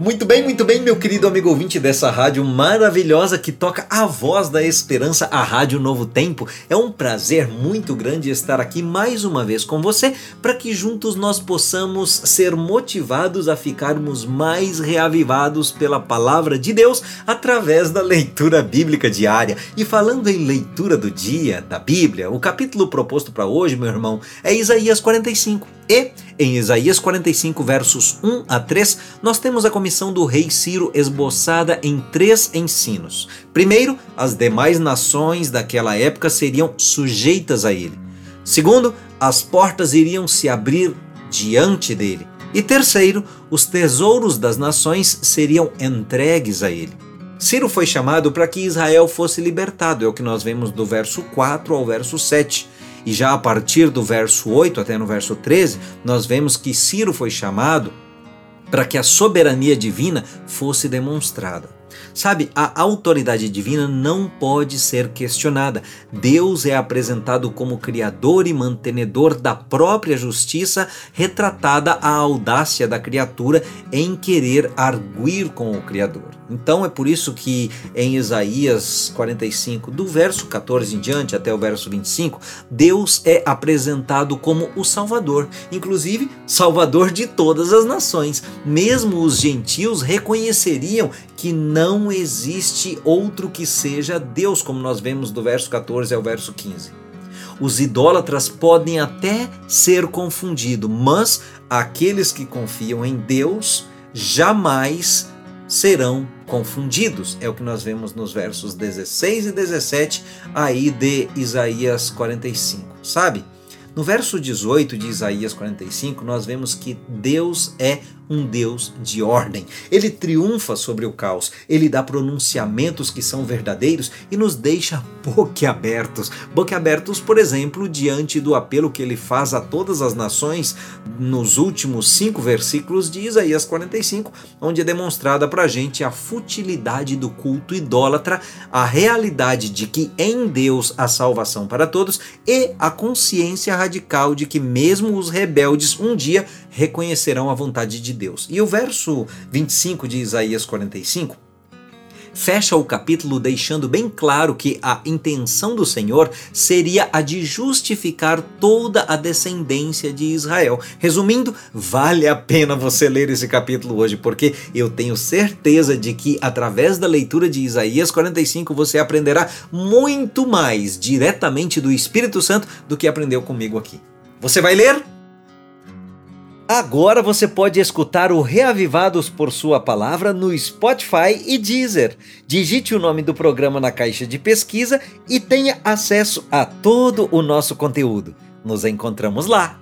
Muito bem, muito bem, meu querido amigo ouvinte dessa rádio maravilhosa que toca a voz da esperança, a Rádio Novo Tempo. É um prazer muito grande estar aqui mais uma vez com você para que juntos nós possamos ser motivados a ficarmos mais reavivados pela palavra de Deus através da leitura bíblica diária. E falando em leitura do dia da Bíblia, o capítulo proposto para hoje, meu irmão, é Isaías 45. E em Isaías 45, versos 1 a 3, nós temos a comissão do rei Ciro esboçada em três ensinos. Primeiro, as demais nações daquela época seriam sujeitas a ele. Segundo, as portas iriam se abrir diante dele. E terceiro, os tesouros das nações seriam entregues a ele. Ciro foi chamado para que Israel fosse libertado, é o que nós vemos do verso 4 ao verso 7. E já a partir do verso 8 até no verso 13, nós vemos que Ciro foi chamado para que a soberania divina fosse demonstrada. Sabe, a autoridade divina não pode ser questionada. Deus é apresentado como criador e mantenedor da própria justiça, retratada a audácia da criatura em querer arguir com o Criador. Então é por isso que em Isaías 45, do verso 14 em diante até o verso 25, Deus é apresentado como o Salvador, inclusive Salvador de todas as nações. Mesmo os gentios reconheceriam que não existe outro que seja Deus, como nós vemos do verso 14 ao verso 15. Os idólatras podem até ser confundidos, mas aqueles que confiam em Deus jamais serão confundidos. É o que nós vemos nos versos 16 e 17 aí de Isaías 45, sabe? No verso 18 de Isaías 45, nós vemos que Deus é um Deus de ordem. Ele triunfa sobre o caos, ele dá pronunciamentos que são verdadeiros e nos deixa boquiabertos. Boquiabertos, por exemplo, diante do apelo que ele faz a todas as nações nos últimos cinco versículos de Isaías 45, onde é demonstrada para a gente a futilidade do culto idólatra, a realidade de que em Deus há salvação para todos e a consciência radical de que mesmo os rebeldes um dia reconhecerão a vontade de Deus. E o verso 25 de Isaías 45 fecha o capítulo deixando bem claro que a intenção do Senhor seria a de justificar toda a descendência de Israel. Resumindo, vale a pena você ler esse capítulo hoje, porque eu tenho certeza de que através da leitura de Isaías 45 você aprenderá muito mais diretamente do Espírito Santo do que aprendeu comigo aqui. Você vai ler? Agora você pode escutar o Reavivados por Sua Palavra no Spotify e Deezer. Digite o nome do programa na caixa de pesquisa e tenha acesso a todo o nosso conteúdo. Nos encontramos lá!